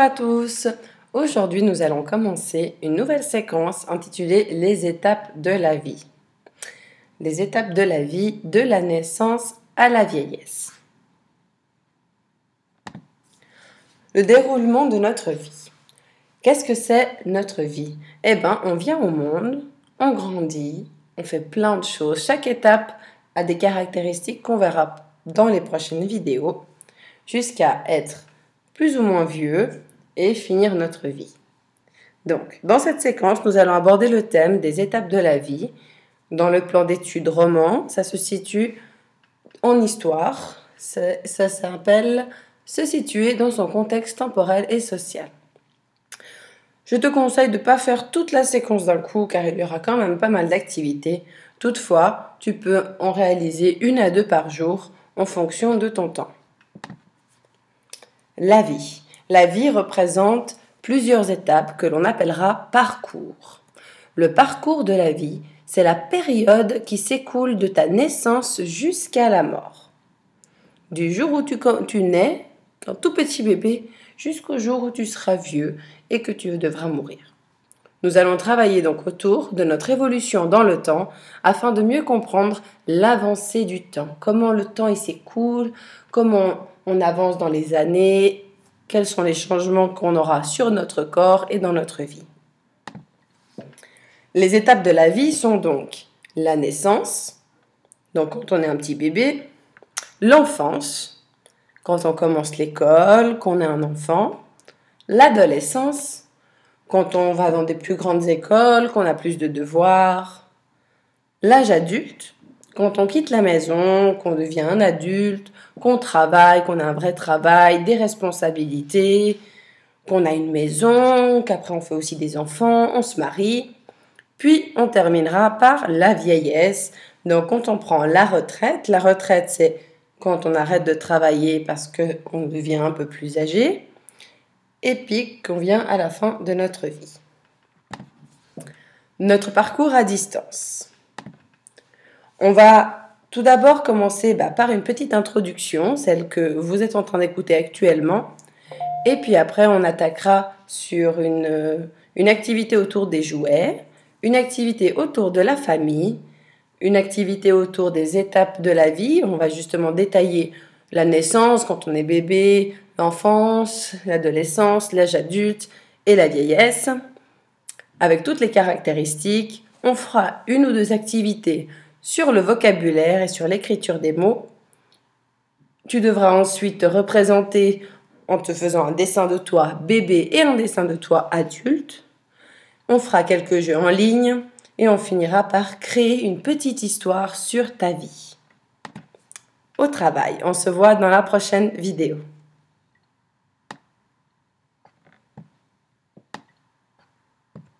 à tous Aujourd'hui nous allons commencer une nouvelle séquence intitulée Les étapes de la vie. Les étapes de la vie de la naissance à la vieillesse. Le déroulement de notre vie. Qu'est-ce que c'est notre vie? Eh bien, on vient au monde, on grandit, on fait plein de choses. Chaque étape a des caractéristiques qu'on verra dans les prochaines vidéos, jusqu'à être plus ou moins vieux et finir notre vie. Donc, dans cette séquence, nous allons aborder le thème des étapes de la vie. Dans le plan d'études roman, ça se situe en histoire. Ça, ça s'appelle se situer dans son contexte temporel et social. Je te conseille de ne pas faire toute la séquence d'un coup car il y aura quand même pas mal d'activités. Toutefois, tu peux en réaliser une à deux par jour en fonction de ton temps. La vie. La vie représente plusieurs étapes que l'on appellera parcours. Le parcours de la vie, c'est la période qui s'écoule de ta naissance jusqu'à la mort. Du jour où tu, tu nais, un tout petit bébé, jusqu'au jour où tu seras vieux et que tu devras mourir. Nous allons travailler donc autour de notre évolution dans le temps afin de mieux comprendre l'avancée du temps, comment le temps s'écoule, comment on avance dans les années, quels sont les changements qu'on aura sur notre corps et dans notre vie. Les étapes de la vie sont donc la naissance, donc quand on est un petit bébé, l'enfance, quand on commence l'école, qu'on est un enfant, l'adolescence, quand on va dans des plus grandes écoles, qu'on a plus de devoirs, l'âge adulte, quand on quitte la maison, qu'on devient un adulte, qu'on travaille, qu'on a un vrai travail, des responsabilités, qu'on a une maison, qu'après on fait aussi des enfants, on se marie. Puis on terminera par la vieillesse. Donc quand on prend la retraite, la retraite c'est quand on arrête de travailler parce qu'on devient un peu plus âgé. Et puis qu'on vient à la fin de notre vie. Notre parcours à distance. On va tout d'abord commencer bah, par une petite introduction, celle que vous êtes en train d'écouter actuellement. Et puis après, on attaquera sur une, une activité autour des jouets, une activité autour de la famille, une activité autour des étapes de la vie. On va justement détailler la naissance quand on est bébé, l'enfance, l'adolescence, l'âge adulte et la vieillesse, avec toutes les caractéristiques. On fera une ou deux activités sur le vocabulaire et sur l'écriture des mots. Tu devras ensuite te représenter en te faisant un dessin de toi bébé et un dessin de toi adulte. On fera quelques jeux en ligne et on finira par créer une petite histoire sur ta vie. Au travail, on se voit dans la prochaine vidéo.